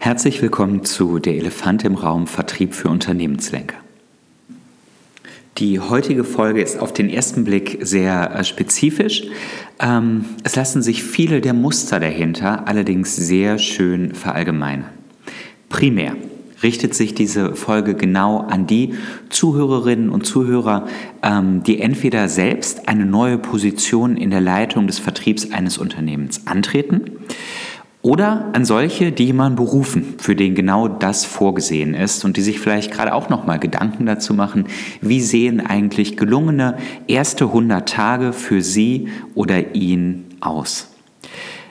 Herzlich willkommen zu Der Elefant im Raum Vertrieb für Unternehmenslenker. Die heutige Folge ist auf den ersten Blick sehr äh, spezifisch. Ähm, es lassen sich viele der Muster dahinter allerdings sehr schön verallgemeinern. Primär richtet sich diese Folge genau an die Zuhörerinnen und Zuhörer, ähm, die entweder selbst eine neue Position in der Leitung des Vertriebs eines Unternehmens antreten oder an solche, die jemanden berufen, für den genau das vorgesehen ist und die sich vielleicht gerade auch nochmal Gedanken dazu machen, wie sehen eigentlich gelungene erste 100 Tage für sie oder ihn aus.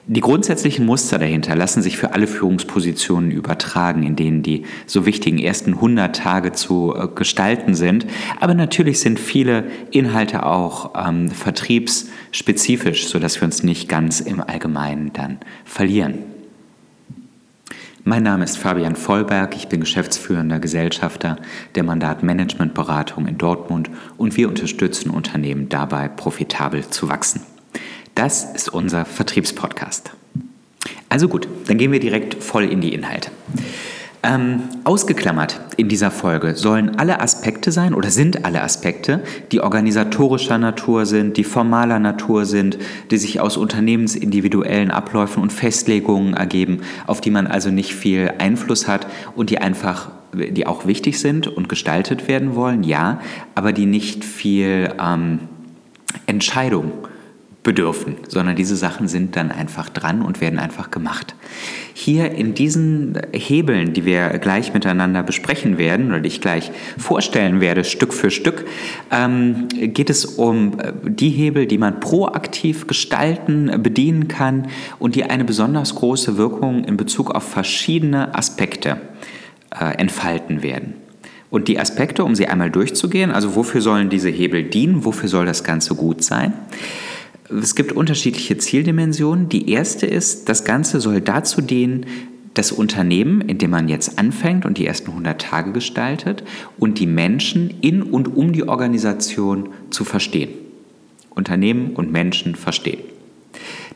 Die grundsätzlichen Muster dahinter lassen sich für alle Führungspositionen übertragen, in denen die so wichtigen ersten 100 Tage zu äh, gestalten sind. Aber natürlich sind viele Inhalte auch ähm, vertriebsspezifisch, sodass wir uns nicht ganz im Allgemeinen dann verlieren. Mein Name ist Fabian Vollberg, ich bin geschäftsführender Gesellschafter der Mandatmanagementberatung in Dortmund und wir unterstützen Unternehmen dabei, profitabel zu wachsen. Das ist unser Vertriebspodcast. Also gut, dann gehen wir direkt voll in die Inhalte. Ähm, ausgeklammert in dieser Folge sollen alle Aspekte sein oder sind alle Aspekte, die organisatorischer Natur sind, die formaler Natur sind, die sich aus unternehmensindividuellen Abläufen und Festlegungen ergeben, auf die man also nicht viel Einfluss hat und die einfach, die auch wichtig sind und gestaltet werden wollen, ja, aber die nicht viel ähm, Entscheidung bedürfen, sondern diese Sachen sind dann einfach dran und werden einfach gemacht. Hier in diesen Hebeln, die wir gleich miteinander besprechen werden oder die ich gleich vorstellen werde, Stück für Stück, ähm, geht es um äh, die Hebel, die man proaktiv gestalten, bedienen kann und die eine besonders große Wirkung in Bezug auf verschiedene Aspekte äh, entfalten werden. Und die Aspekte, um sie einmal durchzugehen, also wofür sollen diese Hebel dienen, wofür soll das Ganze gut sein? Es gibt unterschiedliche Zieldimensionen. Die erste ist, das Ganze soll dazu dienen, das Unternehmen, in dem man jetzt anfängt und die ersten 100 Tage gestaltet, und die Menschen in und um die Organisation zu verstehen. Unternehmen und Menschen verstehen.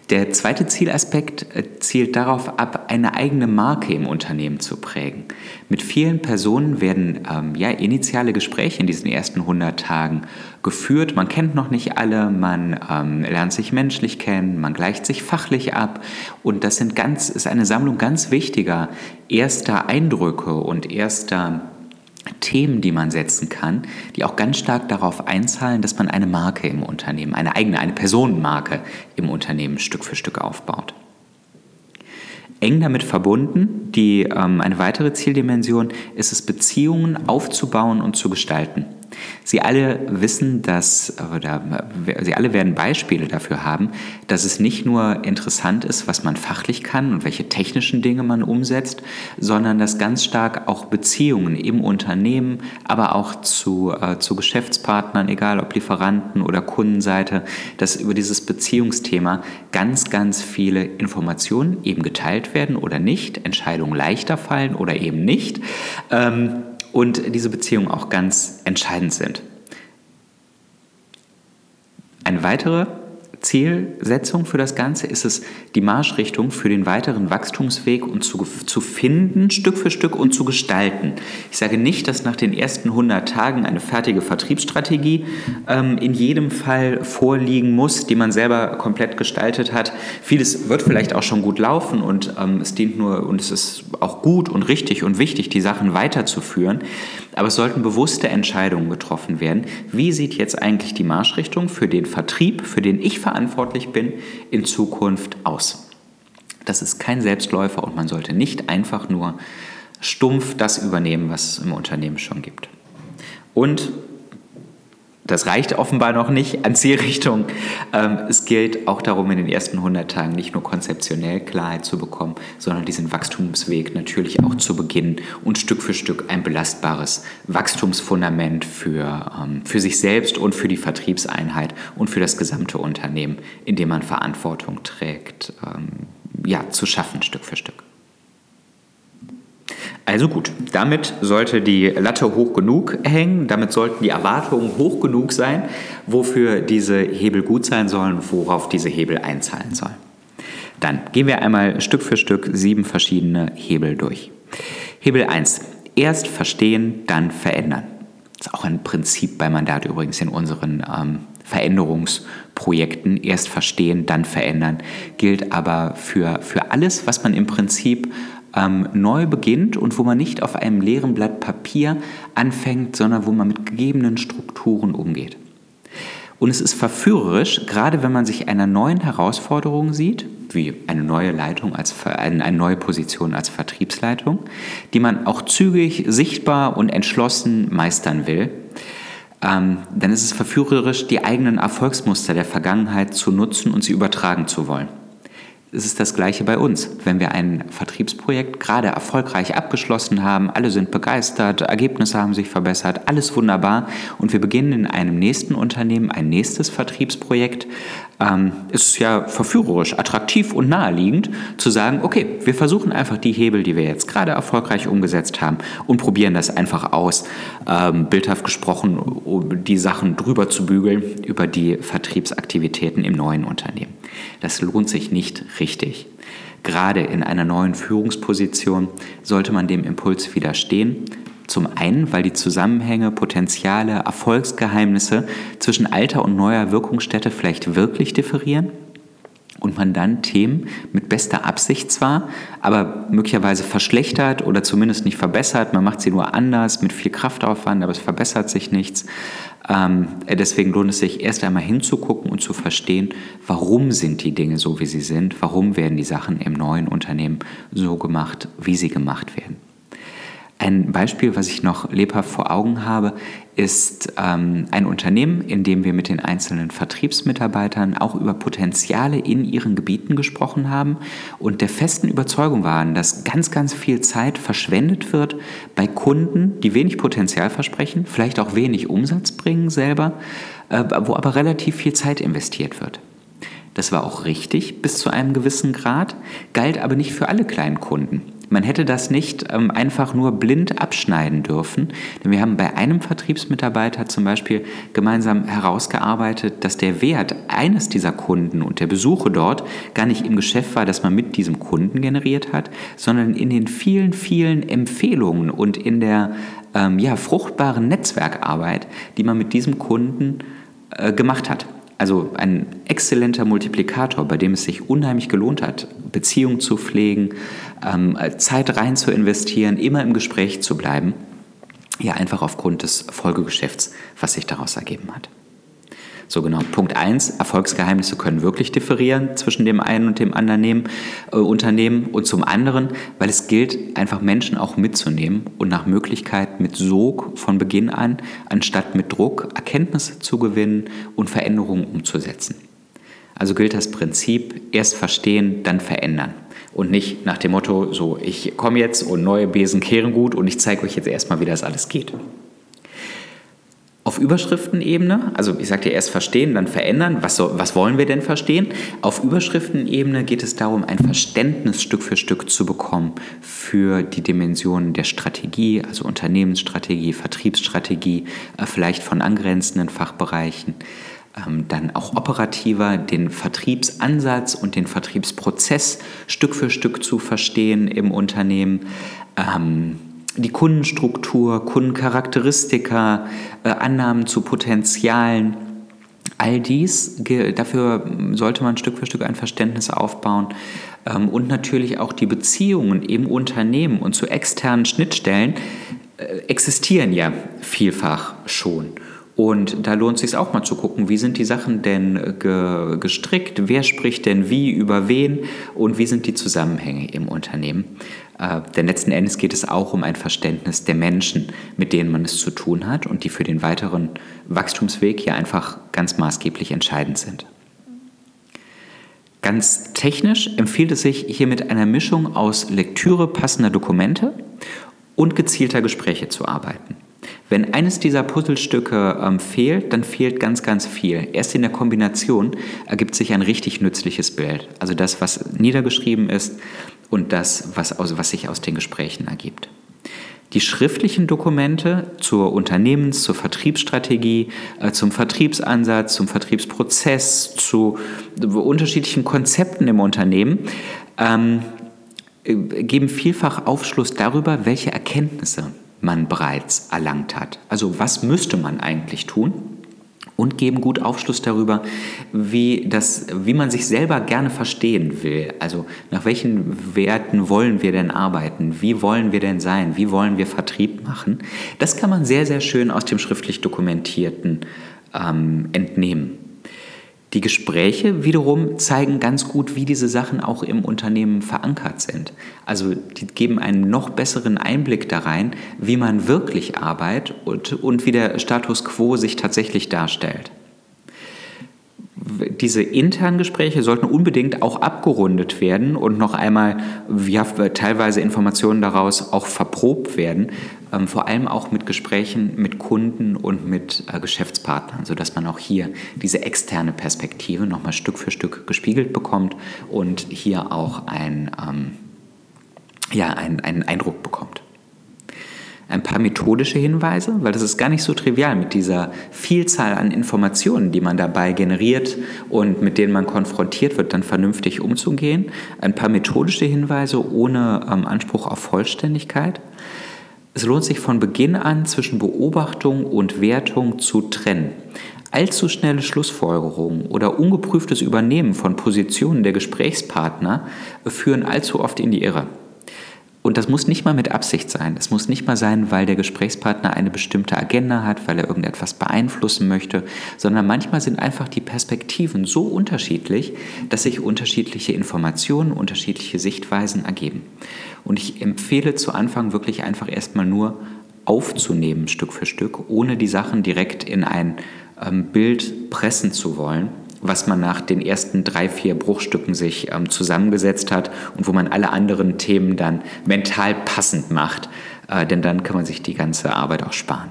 Der zweite Zielaspekt äh, zielt darauf ab, eine eigene Marke im Unternehmen zu prägen. Mit vielen Personen werden ähm, ja, initiale Gespräche in diesen ersten 100 Tagen geführt. Man kennt noch nicht alle, man ähm, lernt sich menschlich kennen, man gleicht sich fachlich ab und das sind ganz, ist eine Sammlung ganz wichtiger erster Eindrücke und erster Themen, die man setzen kann, die auch ganz stark darauf einzahlen, dass man eine Marke im Unternehmen, eine eigene, eine Personenmarke im Unternehmen Stück für Stück aufbaut. Eng damit verbunden, die, ähm, eine weitere Zieldimension ist es, Beziehungen aufzubauen und zu gestalten. Sie alle wissen, dass, oder Sie alle werden Beispiele dafür haben, dass es nicht nur interessant ist, was man fachlich kann und welche technischen Dinge man umsetzt, sondern dass ganz stark auch Beziehungen im Unternehmen, aber auch zu, äh, zu Geschäftspartnern, egal ob Lieferanten oder Kundenseite, dass über dieses Beziehungsthema ganz, ganz viele Informationen eben geteilt werden oder nicht, Entscheidungen leichter fallen oder eben nicht. Ähm, und diese Beziehungen auch ganz entscheidend sind. Eine weitere Zielsetzung für das Ganze ist es, die Marschrichtung für den weiteren Wachstumsweg und zu, zu finden, Stück für Stück und zu gestalten. Ich sage nicht, dass nach den ersten 100 Tagen eine fertige Vertriebsstrategie ähm, in jedem Fall vorliegen muss, die man selber komplett gestaltet hat. Vieles wird vielleicht auch schon gut laufen und ähm, es dient nur und es ist auch gut und richtig und wichtig, die Sachen weiterzuführen. Aber es sollten bewusste Entscheidungen getroffen werden. Wie sieht jetzt eigentlich die Marschrichtung für den Vertrieb, für den ich verantwortlich bin, in Zukunft aus? Das ist kein Selbstläufer und man sollte nicht einfach nur stumpf das übernehmen, was es im Unternehmen schon gibt. Und das reicht offenbar noch nicht an Zielrichtung. Ähm, es gilt auch darum, in den ersten 100 Tagen nicht nur konzeptionell Klarheit zu bekommen, sondern diesen Wachstumsweg natürlich auch zu beginnen und Stück für Stück ein belastbares Wachstumsfundament für, ähm, für sich selbst und für die Vertriebseinheit und für das gesamte Unternehmen, in dem man Verantwortung trägt, ähm, ja, zu schaffen, Stück für Stück. Also gut, damit sollte die Latte hoch genug hängen, damit sollten die Erwartungen hoch genug sein, wofür diese Hebel gut sein sollen, worauf diese Hebel einzahlen sollen. Dann gehen wir einmal Stück für Stück sieben verschiedene Hebel durch. Hebel 1. Erst verstehen, dann verändern. Das ist auch ein Prinzip bei Mandat übrigens in unseren ähm, Veränderungsprojekten. Erst verstehen, dann verändern. Gilt aber für, für alles, was man im Prinzip ähm, neu beginnt und wo man nicht auf einem leeren Blatt Papier anfängt, sondern wo man mit gegebenen Strukturen umgeht. Und es ist verführerisch, gerade wenn man sich einer neuen Herausforderung sieht, wie eine neue Leitung als eine neue Position als Vertriebsleitung, die man auch zügig, sichtbar und entschlossen meistern will, ähm, dann ist es verführerisch, die eigenen Erfolgsmuster der Vergangenheit zu nutzen und sie übertragen zu wollen es ist das Gleiche bei uns. Wenn wir ein Vertriebsprojekt gerade erfolgreich abgeschlossen haben, alle sind begeistert, Ergebnisse haben sich verbessert, alles wunderbar und wir beginnen in einem nächsten Unternehmen ein nächstes Vertriebsprojekt, ähm, ist ja verführerisch, attraktiv und naheliegend zu sagen, okay, wir versuchen einfach die Hebel, die wir jetzt gerade erfolgreich umgesetzt haben und probieren das einfach aus, ähm, bildhaft gesprochen, um die Sachen drüber zu bügeln über die Vertriebsaktivitäten im neuen Unternehmen. Das lohnt sich nicht richtig. Gerade in einer neuen Führungsposition sollte man dem Impuls widerstehen. Zum einen, weil die Zusammenhänge, Potenziale, Erfolgsgeheimnisse zwischen alter und neuer Wirkungsstätte vielleicht wirklich differieren und man dann Themen mit bester Absicht zwar, aber möglicherweise verschlechtert oder zumindest nicht verbessert. Man macht sie nur anders, mit viel Kraftaufwand, aber es verbessert sich nichts. Ähm, deswegen lohnt es sich erst einmal hinzugucken und zu verstehen, warum sind die Dinge so, wie sie sind, warum werden die Sachen im neuen Unternehmen so gemacht, wie sie gemacht werden. Ein Beispiel, was ich noch lebhaft vor Augen habe, ist ähm, ein Unternehmen, in dem wir mit den einzelnen Vertriebsmitarbeitern auch über Potenziale in ihren Gebieten gesprochen haben und der festen Überzeugung waren, dass ganz, ganz viel Zeit verschwendet wird bei Kunden, die wenig Potenzial versprechen, vielleicht auch wenig Umsatz bringen selber, äh, wo aber relativ viel Zeit investiert wird. Das war auch richtig bis zu einem gewissen Grad, galt aber nicht für alle kleinen Kunden. Man hätte das nicht ähm, einfach nur blind abschneiden dürfen. Denn wir haben bei einem Vertriebsmitarbeiter zum Beispiel gemeinsam herausgearbeitet, dass der Wert eines dieser Kunden und der Besuche dort gar nicht im Geschäft war, das man mit diesem Kunden generiert hat, sondern in den vielen, vielen Empfehlungen und in der ähm, ja, fruchtbaren Netzwerkarbeit, die man mit diesem Kunden äh, gemacht hat. Also ein exzellenter Multiplikator, bei dem es sich unheimlich gelohnt hat, Beziehungen zu pflegen, ähm, Zeit rein zu investieren, immer im Gespräch zu bleiben. Ja, einfach aufgrund des Folgegeschäfts, was sich daraus ergeben hat. So genau. Punkt 1, Erfolgsgeheimnisse können wirklich differieren zwischen dem einen und dem anderen äh, Unternehmen. Und zum anderen, weil es gilt, einfach Menschen auch mitzunehmen und nach Möglichkeit mit Sog von Beginn an, anstatt mit Druck, Erkenntnisse zu gewinnen und Veränderungen umzusetzen. Also gilt das Prinzip, erst verstehen, dann verändern. Und nicht nach dem Motto, so, ich komme jetzt und neue Besen kehren gut und ich zeige euch jetzt erstmal, wie das alles geht. Auf Überschriftenebene, also ich sagte erst verstehen, dann verändern. Was, so, was wollen wir denn verstehen? Auf Überschriftenebene geht es darum, ein Verständnis Stück für Stück zu bekommen für die Dimensionen der Strategie, also Unternehmensstrategie, Vertriebsstrategie, äh, vielleicht von angrenzenden Fachbereichen. Ähm, dann auch operativer den Vertriebsansatz und den Vertriebsprozess Stück für Stück zu verstehen im Unternehmen. Die Kundenstruktur, Kundencharakteristika, äh, Annahmen zu Potenzialen, all dies, dafür sollte man Stück für Stück ein Verständnis aufbauen ähm, und natürlich auch die Beziehungen im Unternehmen und zu externen Schnittstellen äh, existieren ja vielfach schon. Und da lohnt es sich auch mal zu gucken, wie sind die Sachen denn ge gestrickt, wer spricht denn wie über wen und wie sind die Zusammenhänge im Unternehmen. Äh, denn letzten Endes geht es auch um ein Verständnis der Menschen, mit denen man es zu tun hat und die für den weiteren Wachstumsweg ja einfach ganz maßgeblich entscheidend sind. Ganz technisch empfiehlt es sich hier mit einer Mischung aus Lektüre passender Dokumente und gezielter Gespräche zu arbeiten. Wenn eines dieser Puzzlestücke ähm, fehlt, dann fehlt ganz, ganz viel. Erst in der Kombination ergibt sich ein richtig nützliches Bild. Also das, was niedergeschrieben ist und das, was, aus, was sich aus den Gesprächen ergibt. Die schriftlichen Dokumente zur Unternehmens-, zur Vertriebsstrategie, äh, zum Vertriebsansatz, zum Vertriebsprozess, zu unterschiedlichen Konzepten im Unternehmen ähm, äh, geben vielfach Aufschluss darüber, welche Erkenntnisse man bereits erlangt hat. Also was müsste man eigentlich tun? Und geben gut Aufschluss darüber, wie, das, wie man sich selber gerne verstehen will. Also nach welchen Werten wollen wir denn arbeiten? Wie wollen wir denn sein? Wie wollen wir Vertrieb machen? Das kann man sehr, sehr schön aus dem schriftlich dokumentierten ähm, entnehmen. Die Gespräche wiederum zeigen ganz gut, wie diese Sachen auch im Unternehmen verankert sind. Also die geben einen noch besseren Einblick da rein, wie man wirklich arbeitet und, und wie der Status quo sich tatsächlich darstellt diese internen Gespräche sollten unbedingt auch abgerundet werden und noch einmal ja, teilweise Informationen daraus auch verprobt werden, ähm, vor allem auch mit Gesprächen mit Kunden und mit äh, Geschäftspartnern, sodass man auch hier diese externe Perspektive nochmal Stück für Stück gespiegelt bekommt und hier auch ein, ähm, ja, ein, einen Eindruck bekommt ein paar methodische Hinweise, weil das ist gar nicht so trivial mit dieser Vielzahl an Informationen, die man dabei generiert und mit denen man konfrontiert wird, dann vernünftig umzugehen. Ein paar methodische Hinweise ohne ähm, Anspruch auf Vollständigkeit. Es lohnt sich von Beginn an zwischen Beobachtung und Wertung zu trennen. Allzu schnelle Schlussfolgerungen oder ungeprüftes Übernehmen von Positionen der Gesprächspartner führen allzu oft in die Irre. Und das muss nicht mal mit Absicht sein. Das muss nicht mal sein, weil der Gesprächspartner eine bestimmte Agenda hat, weil er irgendetwas beeinflussen möchte, sondern manchmal sind einfach die Perspektiven so unterschiedlich, dass sich unterschiedliche Informationen, unterschiedliche Sichtweisen ergeben. Und ich empfehle zu Anfang wirklich einfach erstmal nur aufzunehmen, Stück für Stück, ohne die Sachen direkt in ein ähm, Bild pressen zu wollen, was man nach den ersten drei, vier Bruchstücken sich ähm, zusammengesetzt hat und wo man alle anderen Themen dann mental passend macht, äh, denn dann kann man sich die ganze Arbeit auch sparen.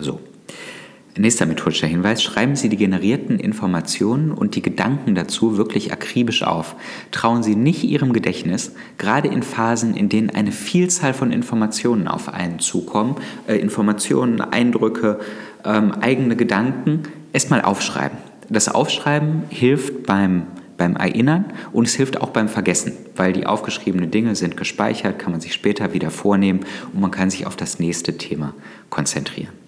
So. Nächster methodischer Hinweis, schreiben Sie die generierten Informationen und die Gedanken dazu wirklich akribisch auf. Trauen Sie nicht Ihrem Gedächtnis, gerade in Phasen, in denen eine Vielzahl von Informationen auf einen zukommen, äh, Informationen, Eindrücke, ähm, eigene Gedanken, erstmal aufschreiben. Das Aufschreiben hilft beim, beim Erinnern und es hilft auch beim Vergessen, weil die aufgeschriebenen Dinge sind gespeichert, kann man sich später wieder vornehmen und man kann sich auf das nächste Thema konzentrieren.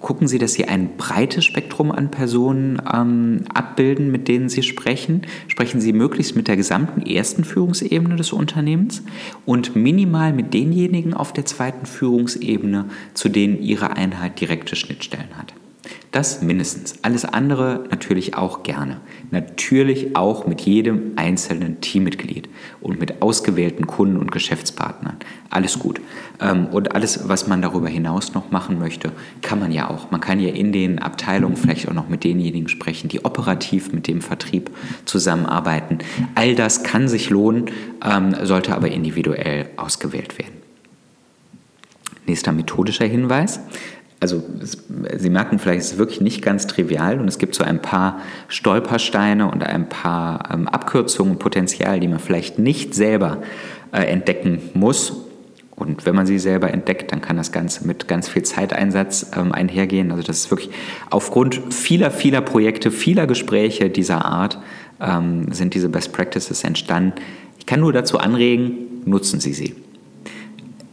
Gucken Sie, dass Sie ein breites Spektrum an Personen ähm, abbilden, mit denen Sie sprechen. Sprechen Sie möglichst mit der gesamten ersten Führungsebene des Unternehmens und minimal mit denjenigen auf der zweiten Führungsebene, zu denen Ihre Einheit direkte Schnittstellen hat. Das mindestens. Alles andere natürlich auch gerne. Natürlich auch mit jedem einzelnen Teammitglied und mit ausgewählten Kunden und Geschäftspartnern. Alles gut. Ähm, und alles, was man darüber hinaus noch machen möchte, kann man ja auch. Man kann ja in den Abteilungen vielleicht auch noch mit denjenigen sprechen, die operativ mit dem Vertrieb zusammenarbeiten. All das kann sich lohnen, ähm, sollte aber individuell ausgewählt werden. Nächster methodischer Hinweis also Sie merken vielleicht, es ist wirklich nicht ganz trivial und es gibt so ein paar Stolpersteine und ein paar ähm, Abkürzungen, Potenzial, die man vielleicht nicht selber äh, entdecken muss. Und wenn man sie selber entdeckt, dann kann das Ganze mit ganz viel Zeiteinsatz ähm, einhergehen. Also das ist wirklich aufgrund vieler, vieler Projekte, vieler Gespräche dieser Art ähm, sind diese Best Practices entstanden. Ich kann nur dazu anregen, nutzen Sie sie.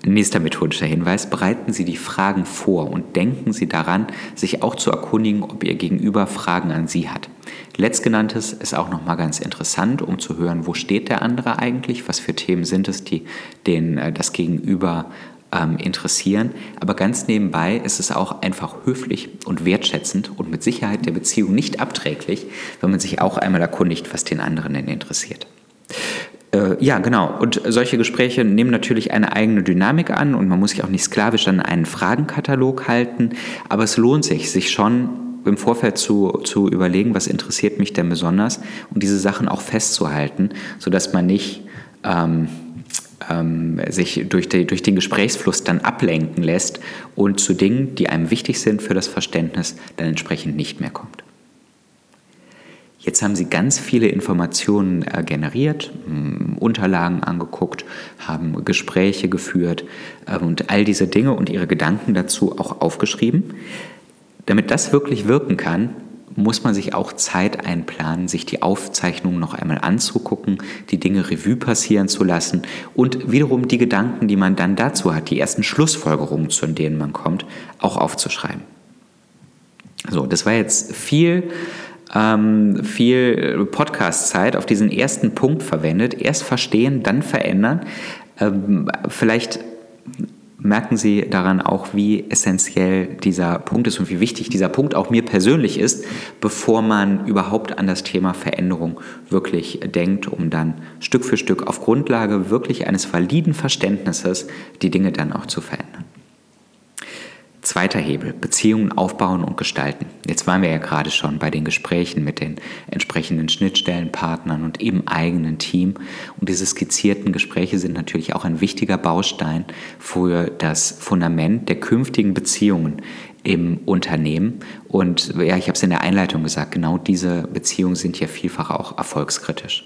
Nächster methodischer Hinweis, bereiten Sie die Fragen vor und denken Sie daran, sich auch zu erkundigen, ob Ihr Gegenüber Fragen an Sie hat. Letztgenanntes ist auch nochmal ganz interessant, um zu hören, wo steht der andere eigentlich, was für Themen sind es, die den, äh, das Gegenüber ähm, interessieren. Aber ganz nebenbei ist es auch einfach höflich und wertschätzend und mit Sicherheit der Beziehung nicht abträglich, wenn man sich auch einmal erkundigt, was den anderen denn interessiert. Äh, ja, genau. Und solche Gespräche nehmen natürlich eine eigene Dynamik an und man muss sich auch nicht sklavisch an einen Fragenkatalog halten. Aber es lohnt sich, sich schon im Vorfeld zu, zu überlegen, was interessiert mich denn besonders und diese Sachen auch festzuhalten, sodass man nicht ähm, ähm, sich durch, die, durch den Gesprächsfluss dann ablenken lässt und zu Dingen, die einem wichtig sind für das Verständnis, dann entsprechend nicht mehr kommt. Jetzt haben Sie ganz viele Informationen äh, generiert, Unterlagen angeguckt, haben Gespräche geführt äh, und all diese Dinge und Ihre Gedanken dazu auch aufgeschrieben. Damit das wirklich wirken kann, muss man sich auch Zeit einplanen, sich die Aufzeichnungen noch einmal anzugucken, die Dinge Revue passieren zu lassen und wiederum die Gedanken, die man dann dazu hat, die ersten Schlussfolgerungen, zu denen man kommt, auch aufzuschreiben. So, das war jetzt viel, ähm, viel Podcast-Zeit auf diesen ersten Punkt verwendet. Erst verstehen, dann verändern. Ähm, vielleicht merken Sie daran auch, wie essentiell dieser Punkt ist und wie wichtig dieser Punkt auch mir persönlich ist, bevor man überhaupt an das Thema Veränderung wirklich denkt, um dann Stück für Stück auf Grundlage wirklich eines validen Verständnisses die Dinge dann auch zu verändern. Zweiter Hebel, Beziehungen aufbauen und gestalten. Jetzt waren wir ja gerade schon bei den Gesprächen mit den entsprechenden Schnittstellenpartnern und eben eigenen Team. Und diese skizzierten Gespräche sind natürlich auch ein wichtiger Baustein für das Fundament der künftigen Beziehungen im Unternehmen. Und ja, ich habe es in der Einleitung gesagt, genau diese Beziehungen sind ja vielfach auch erfolgskritisch.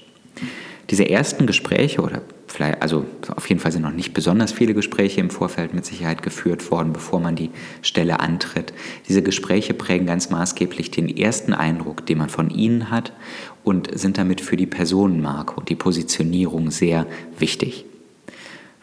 Diese ersten Gespräche oder vielleicht, also auf jeden Fall sind noch nicht besonders viele Gespräche im Vorfeld mit Sicherheit geführt worden, bevor man die Stelle antritt. Diese Gespräche prägen ganz maßgeblich den ersten Eindruck, den man von ihnen hat und sind damit für die Personenmarke und die Positionierung sehr wichtig.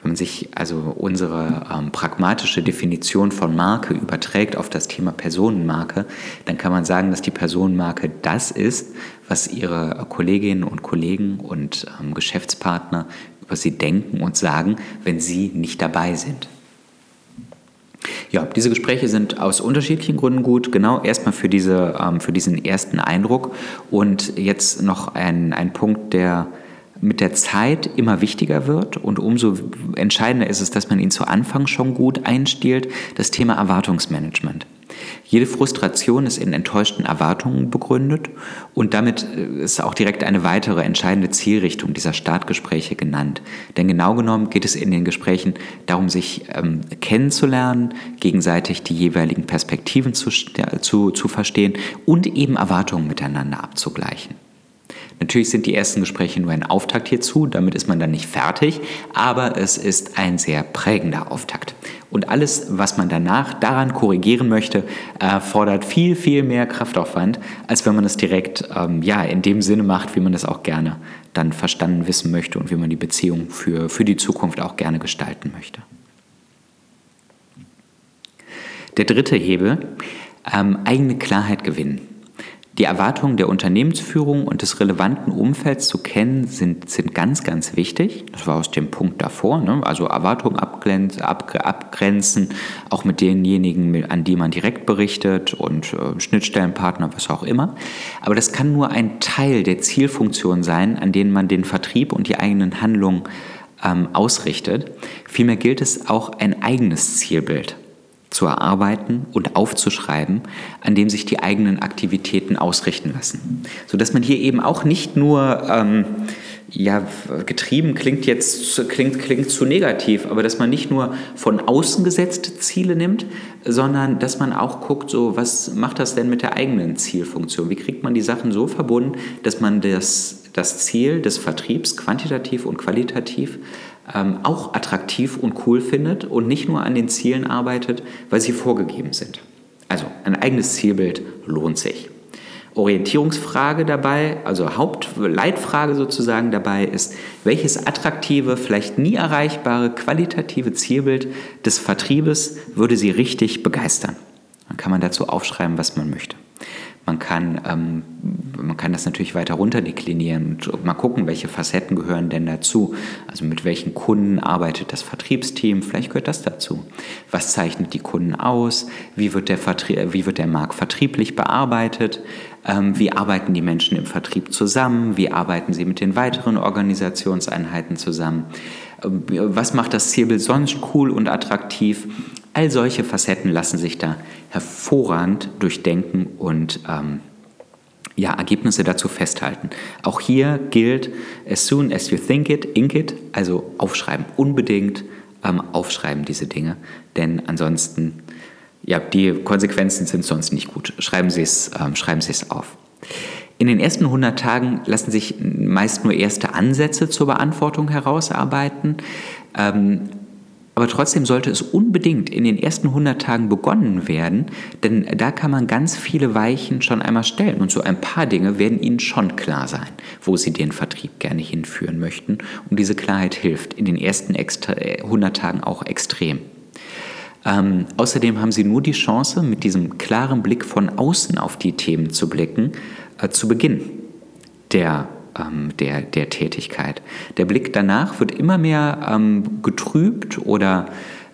Wenn man sich also unsere ähm, pragmatische Definition von Marke überträgt auf das Thema Personenmarke, dann kann man sagen, dass die Personenmarke das ist, was ihre Kolleginnen und Kollegen und ähm, Geschäftspartner über sie denken und sagen, wenn sie nicht dabei sind. Ja, diese Gespräche sind aus unterschiedlichen Gründen gut. Genau erstmal für, diese, ähm, für diesen ersten Eindruck. Und jetzt noch ein, ein Punkt, der mit der Zeit immer wichtiger wird und umso entscheidender ist es, dass man ihn zu Anfang schon gut einstiehlt, das Thema Erwartungsmanagement. Jede Frustration ist in enttäuschten Erwartungen begründet und damit äh, ist auch direkt eine weitere entscheidende Zielrichtung dieser Startgespräche genannt. Denn genau genommen geht es in den Gesprächen darum, sich ähm, kennenzulernen, gegenseitig die jeweiligen Perspektiven zu, zu, zu verstehen und eben Erwartungen miteinander abzugleichen. Natürlich sind die ersten Gespräche nur ein Auftakt hierzu, damit ist man dann nicht fertig, aber es ist ein sehr prägender Auftakt. Und alles, was man danach daran korrigieren möchte, erfordert viel, viel mehr Kraftaufwand, als wenn man es direkt ähm, ja, in dem Sinne macht, wie man das auch gerne dann verstanden wissen möchte und wie man die Beziehung für, für die Zukunft auch gerne gestalten möchte. Der dritte Hebel, ähm, eigene Klarheit gewinnen. Die Erwartungen der Unternehmensführung und des relevanten Umfelds zu kennen, sind, sind ganz, ganz wichtig. Das war aus dem Punkt davor. Ne? Also Erwartungen abgrenzen, abgrenzen, auch mit denjenigen, an die man direkt berichtet und äh, Schnittstellenpartner, was auch immer. Aber das kann nur ein Teil der Zielfunktion sein, an denen man den Vertrieb und die eigenen Handlungen ähm, ausrichtet. Vielmehr gilt es auch ein eigenes Zielbild zu erarbeiten und aufzuschreiben, an dem sich die eigenen Aktivitäten ausrichten lassen. Sodass man hier eben auch nicht nur, ähm, ja, getrieben klingt jetzt klingt, klingt zu negativ, aber dass man nicht nur von außen gesetzte Ziele nimmt, sondern dass man auch guckt, so was macht das denn mit der eigenen Zielfunktion? Wie kriegt man die Sachen so verbunden, dass man das, das Ziel des Vertriebs quantitativ und qualitativ ähm, auch attraktiv und cool findet und nicht nur an den Zielen arbeitet, weil sie vorgegeben sind. Also ein eigenes Zielbild lohnt sich. Orientierungsfrage dabei, also Hauptleitfrage sozusagen dabei ist, welches attraktive, vielleicht nie erreichbare qualitative Zielbild des Vertriebes würde Sie richtig begeistern? Dann kann man dazu aufschreiben, was man möchte. Man kann, ähm, man kann das natürlich weiter runter deklinieren und mal gucken, welche Facetten gehören denn dazu. Also mit welchen Kunden arbeitet das Vertriebsteam? Vielleicht gehört das dazu. Was zeichnet die Kunden aus? Wie wird der, Vertrie wie wird der Markt vertrieblich bearbeitet? Ähm, wie arbeiten die Menschen im Vertrieb zusammen? Wie arbeiten sie mit den weiteren Organisationseinheiten zusammen? Ähm, was macht das Zielbild sonst cool und attraktiv? All solche Facetten lassen sich da hervorragend durchdenken und ähm, ja, Ergebnisse dazu festhalten. Auch hier gilt, as soon as you think it, ink it, also aufschreiben, unbedingt ähm, aufschreiben diese Dinge, denn ansonsten, ja, die Konsequenzen sind sonst nicht gut. Schreiben Sie es, ähm, auf. In den ersten 100 Tagen lassen sich meist nur erste Ansätze zur Beantwortung herausarbeiten. Ähm, aber trotzdem sollte es unbedingt in den ersten 100 Tagen begonnen werden, denn da kann man ganz viele Weichen schon einmal stellen. Und so ein paar Dinge werden Ihnen schon klar sein, wo Sie den Vertrieb gerne hinführen möchten. Und diese Klarheit hilft in den ersten 100 äh, Tagen auch extrem. Ähm, außerdem haben Sie nur die Chance, mit diesem klaren Blick von außen auf die Themen zu blicken, äh, zu Beginn der ähm, der, der Tätigkeit. Der Blick danach wird immer mehr ähm, getrübt oder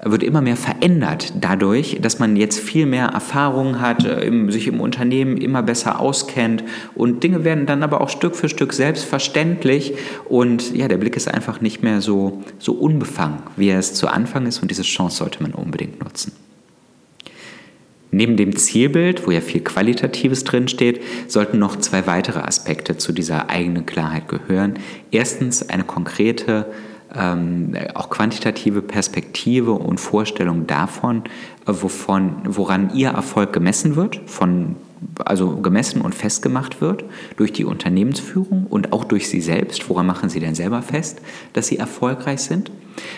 wird immer mehr verändert dadurch, dass man jetzt viel mehr Erfahrung hat, äh, im, sich im Unternehmen immer besser auskennt und Dinge werden dann aber auch Stück für Stück selbstverständlich und ja, der Blick ist einfach nicht mehr so, so unbefangen, wie er es zu Anfang ist und diese Chance sollte man unbedingt nutzen. Neben dem Zielbild, wo ja viel Qualitatives drinsteht, sollten noch zwei weitere Aspekte zu dieser eigenen Klarheit gehören. Erstens eine konkrete, ähm, auch quantitative Perspektive und Vorstellung davon, äh, wovon, woran Ihr Erfolg gemessen wird, von also gemessen und festgemacht wird durch die Unternehmensführung und auch durch Sie selbst. Woran machen Sie denn selber fest, dass Sie erfolgreich sind?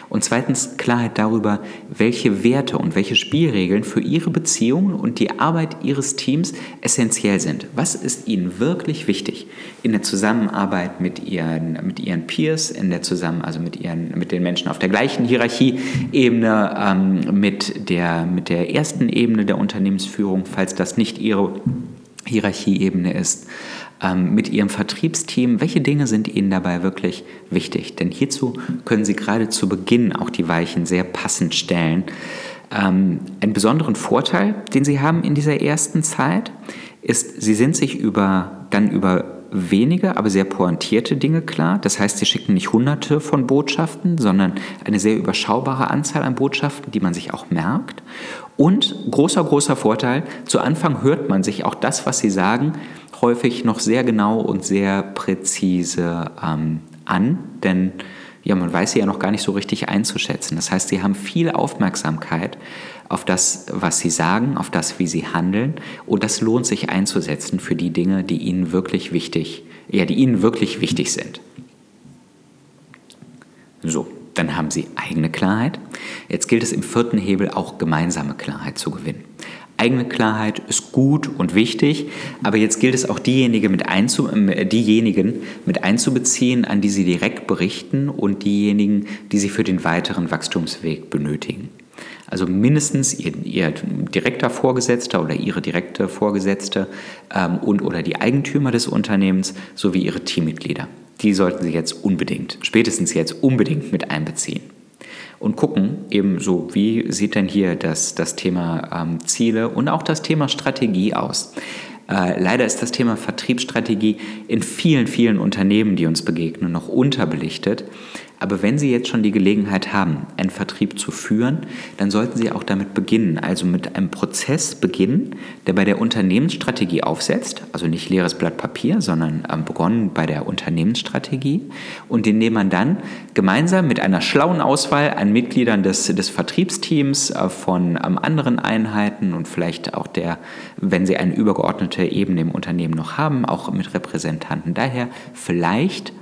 Und zweitens Klarheit darüber, welche Werte und welche Spielregeln für Ihre Beziehungen und die Arbeit Ihres Teams essentiell sind. Was ist Ihnen wirklich wichtig in der Zusammenarbeit mit Ihren, mit Ihren Peers, in der Zusammen, also mit, Ihren, mit den Menschen auf der gleichen Hierarchieebene, ähm, mit, der, mit der ersten Ebene der Unternehmensführung, falls das nicht Ihre Hierarchieebene ist, ähm, mit Ihrem Vertriebsteam, welche Dinge sind Ihnen dabei wirklich wichtig? Denn hierzu können Sie gerade zu Beginn auch die Weichen sehr passend stellen. Ähm, einen besonderen Vorteil, den Sie haben in dieser ersten Zeit, ist, Sie sind sich über, dann über wenige, aber sehr pointierte Dinge klar. Das heißt, sie schicken nicht hunderte von Botschaften, sondern eine sehr überschaubare Anzahl an Botschaften, die man sich auch merkt. Und großer, großer Vorteil, zu Anfang hört man sich auch das, was sie sagen, häufig noch sehr genau und sehr präzise ähm, an, denn ja, man weiß sie ja noch gar nicht so richtig einzuschätzen. Das heißt, sie haben viel Aufmerksamkeit auf das, was sie sagen, auf das, wie sie handeln. Und das lohnt sich einzusetzen für die Dinge, die ihnen wirklich wichtig, ja, die ihnen wirklich wichtig sind. So, dann haben sie eigene Klarheit. Jetzt gilt es im vierten Hebel auch gemeinsame Klarheit zu gewinnen. Eigene Klarheit ist gut und wichtig, aber jetzt gilt es auch diejenige mit einzu, äh, diejenigen mit einzubeziehen, an die Sie direkt berichten und diejenigen, die Sie für den weiteren Wachstumsweg benötigen. Also mindestens Ihr, ihr direkter Vorgesetzter oder Ihre direkte Vorgesetzte ähm, und oder die Eigentümer des Unternehmens sowie Ihre Teammitglieder. Die sollten Sie jetzt unbedingt, spätestens jetzt unbedingt mit einbeziehen und gucken eben so, wie sieht denn hier das, das Thema ähm, Ziele und auch das Thema Strategie aus. Äh, leider ist das Thema Vertriebsstrategie in vielen, vielen Unternehmen, die uns begegnen, noch unterbelichtet. Aber wenn Sie jetzt schon die Gelegenheit haben, einen Vertrieb zu führen, dann sollten Sie auch damit beginnen, also mit einem Prozess beginnen, der bei der Unternehmensstrategie aufsetzt, also nicht leeres Blatt Papier, sondern ähm, begonnen bei der Unternehmensstrategie. Und den man dann gemeinsam mit einer schlauen Auswahl an Mitgliedern des, des Vertriebsteams äh, von ähm, anderen Einheiten und vielleicht auch der, wenn Sie eine übergeordnete Ebene im Unternehmen noch haben, auch mit Repräsentanten daher. Vielleicht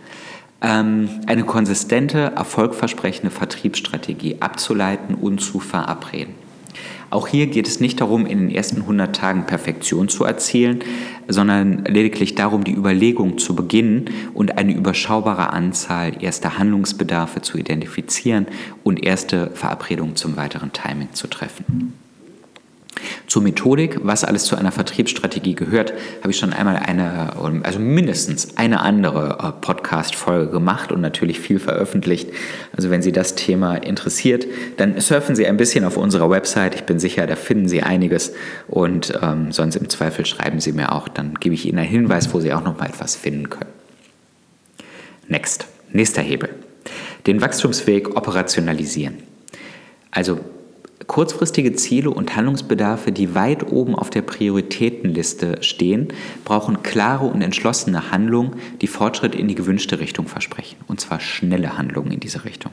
eine konsistente, erfolgversprechende Vertriebsstrategie abzuleiten und zu verabreden. Auch hier geht es nicht darum, in den ersten 100 Tagen Perfektion zu erzielen, sondern lediglich darum, die Überlegung zu beginnen und eine überschaubare Anzahl erster Handlungsbedarfe zu identifizieren und erste Verabredungen zum weiteren Timing zu treffen. Zur Methodik, was alles zu einer Vertriebsstrategie gehört, habe ich schon einmal eine, also mindestens eine andere äh, Podcast-Folge gemacht und natürlich viel veröffentlicht. Also wenn Sie das Thema interessiert, dann surfen Sie ein bisschen auf unserer Website. Ich bin sicher, da finden Sie einiges und ähm, sonst im Zweifel schreiben Sie mir auch, dann gebe ich Ihnen einen Hinweis, wo Sie auch noch mal etwas finden können. Next, nächster Hebel. Den Wachstumsweg operationalisieren. Also Kurzfristige Ziele und Handlungsbedarfe, die weit oben auf der Prioritätenliste stehen, brauchen klare und entschlossene Handlungen, die Fortschritt in die gewünschte Richtung versprechen. Und zwar schnelle Handlungen in diese Richtung.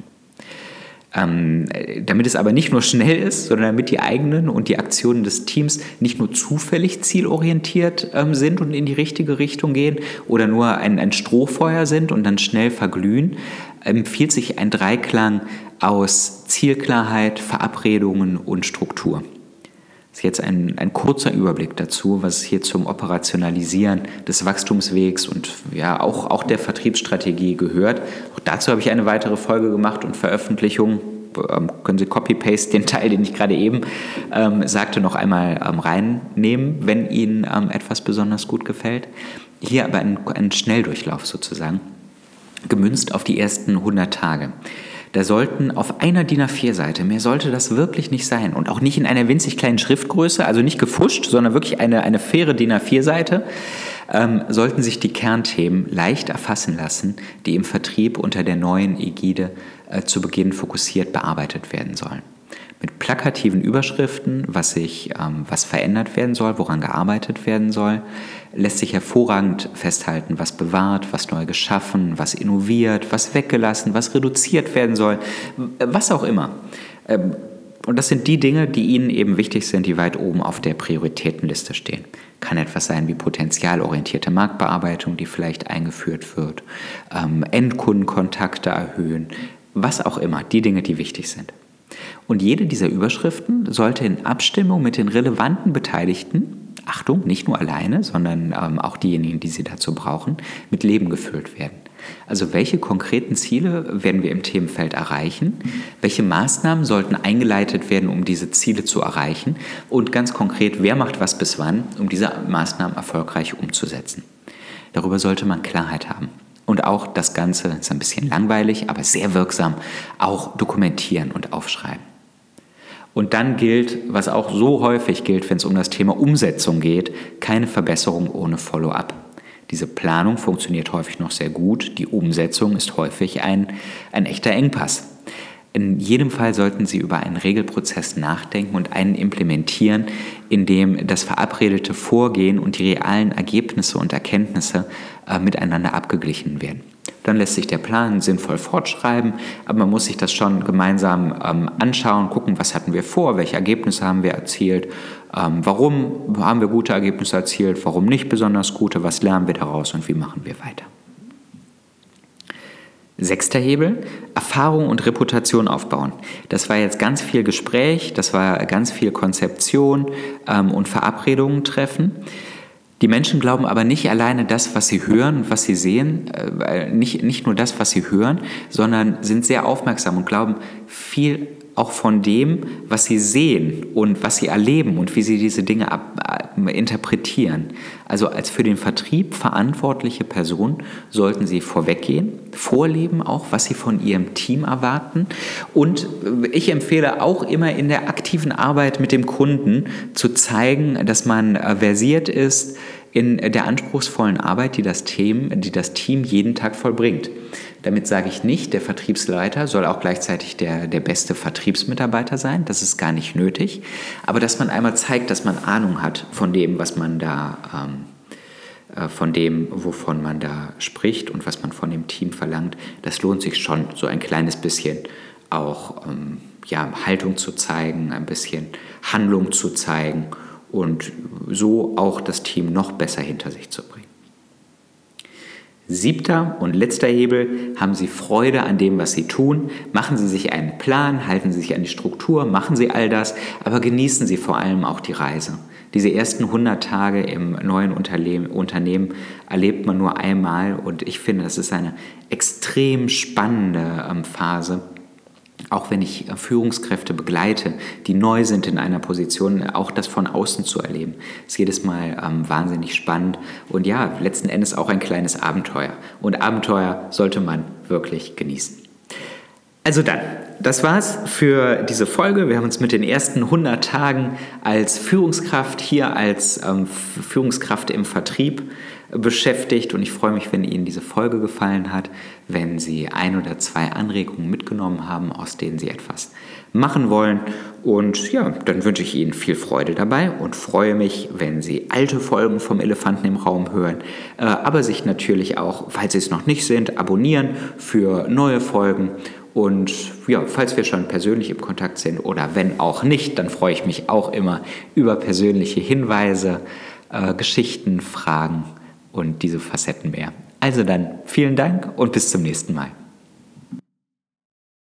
Ähm, damit es aber nicht nur schnell ist, sondern damit die eigenen und die Aktionen des Teams nicht nur zufällig zielorientiert ähm, sind und in die richtige Richtung gehen oder nur ein, ein Strohfeuer sind und dann schnell verglühen, empfiehlt sich ein Dreiklang aus Zielklarheit, Verabredungen und Struktur. Das ist jetzt ein, ein kurzer Überblick dazu, was hier zum Operationalisieren des Wachstumswegs und ja auch, auch der Vertriebsstrategie gehört. Auch dazu habe ich eine weitere Folge gemacht und Veröffentlichung. Ähm, können Sie Copy-Paste den Teil, den ich gerade eben ähm, sagte, noch einmal ähm, reinnehmen, wenn Ihnen ähm, etwas besonders gut gefällt. Hier aber ein, ein Schnelldurchlauf sozusagen, gemünzt auf die ersten 100 Tage. Da sollten auf einer DIN A4-Seite, mehr sollte das wirklich nicht sein. Und auch nicht in einer winzig kleinen Schriftgröße, also nicht gefuscht, sondern wirklich eine, eine faire DIN A4-Seite, ähm, sollten sich die Kernthemen leicht erfassen lassen, die im Vertrieb unter der neuen Ägide äh, zu Beginn fokussiert bearbeitet werden sollen. Mit plakativen Überschriften, was sich, ähm, was verändert werden soll, woran gearbeitet werden soll, lässt sich hervorragend festhalten, was bewahrt, was neu geschaffen, was innoviert, was weggelassen, was reduziert werden soll, was auch immer. Ähm, und das sind die Dinge, die Ihnen eben wichtig sind, die weit oben auf der Prioritätenliste stehen. Kann etwas sein wie potenzialorientierte Marktbearbeitung, die vielleicht eingeführt wird, ähm, Endkundenkontakte erhöhen, was auch immer, die Dinge, die wichtig sind. Und jede dieser Überschriften sollte in Abstimmung mit den relevanten Beteiligten, Achtung, nicht nur alleine, sondern ähm, auch diejenigen, die sie dazu brauchen, mit Leben gefüllt werden. Also welche konkreten Ziele werden wir im Themenfeld erreichen? Welche Maßnahmen sollten eingeleitet werden, um diese Ziele zu erreichen? Und ganz konkret, wer macht was bis wann, um diese Maßnahmen erfolgreich umzusetzen? Darüber sollte man Klarheit haben und auch das Ganze, ist ein bisschen langweilig, aber sehr wirksam, auch dokumentieren und aufschreiben. Und dann gilt, was auch so häufig gilt, wenn es um das Thema Umsetzung geht, keine Verbesserung ohne Follow-up. Diese Planung funktioniert häufig noch sehr gut, die Umsetzung ist häufig ein, ein echter Engpass. In jedem Fall sollten Sie über einen Regelprozess nachdenken und einen implementieren, in dem das verabredete Vorgehen und die realen Ergebnisse und Erkenntnisse äh, miteinander abgeglichen werden. Dann lässt sich der Plan sinnvoll fortschreiben, aber man muss sich das schon gemeinsam ähm, anschauen, gucken, was hatten wir vor, welche Ergebnisse haben wir erzielt, ähm, warum haben wir gute Ergebnisse erzielt, warum nicht besonders gute, was lernen wir daraus und wie machen wir weiter. Sechster Hebel, Erfahrung und Reputation aufbauen. Das war jetzt ganz viel Gespräch, das war ganz viel Konzeption ähm, und Verabredungen treffen. Die Menschen glauben aber nicht alleine das, was sie hören und was sie sehen, äh, nicht, nicht nur das, was sie hören, sondern sind sehr aufmerksam und glauben viel auch von dem, was sie sehen und was sie erleben und wie sie diese Dinge ab, äh, interpretieren. Also als für den Vertrieb verantwortliche Person sollten sie vorweggehen, vorleben auch, was sie von ihrem Team erwarten. Und ich empfehle auch immer in der aktiven Arbeit mit dem Kunden zu zeigen, dass man äh, versiert ist in der anspruchsvollen Arbeit, die das Team, die das Team jeden Tag vollbringt. Damit sage ich nicht, der Vertriebsleiter soll auch gleichzeitig der, der beste Vertriebsmitarbeiter sein. Das ist gar nicht nötig. Aber dass man einmal zeigt, dass man Ahnung hat von dem, was man da, ähm, äh, von dem, wovon man da spricht und was man von dem Team verlangt, das lohnt sich schon, so ein kleines bisschen auch ähm, ja, Haltung zu zeigen, ein bisschen Handlung zu zeigen und so auch das Team noch besser hinter sich zu bringen. Siebter und letzter Hebel, haben Sie Freude an dem, was Sie tun. Machen Sie sich einen Plan, halten Sie sich an die Struktur, machen Sie all das, aber genießen Sie vor allem auch die Reise. Diese ersten 100 Tage im neuen Unternehmen erlebt man nur einmal und ich finde, das ist eine extrem spannende ähm, Phase auch wenn ich äh, Führungskräfte begleite, die neu sind in einer Position, auch das von außen zu erleben, ist jedes Mal ähm, wahnsinnig spannend und ja, letzten Endes auch ein kleines Abenteuer. Und Abenteuer sollte man wirklich genießen. Also dann, das war's für diese Folge. Wir haben uns mit den ersten 100 Tagen als Führungskraft hier als ähm, Führungskraft im Vertrieb beschäftigt. Und ich freue mich, wenn Ihnen diese Folge gefallen hat, wenn Sie ein oder zwei Anregungen mitgenommen haben, aus denen Sie etwas machen wollen. Und ja, dann wünsche ich Ihnen viel Freude dabei und freue mich, wenn Sie alte Folgen vom Elefanten im Raum hören, äh, aber sich natürlich auch, falls Sie es noch nicht sind, abonnieren für neue Folgen. Und ja, falls wir schon persönlich im Kontakt sind oder wenn auch nicht, dann freue ich mich auch immer über persönliche Hinweise, äh, Geschichten, Fragen und diese Facetten mehr. Also dann vielen Dank und bis zum nächsten Mal.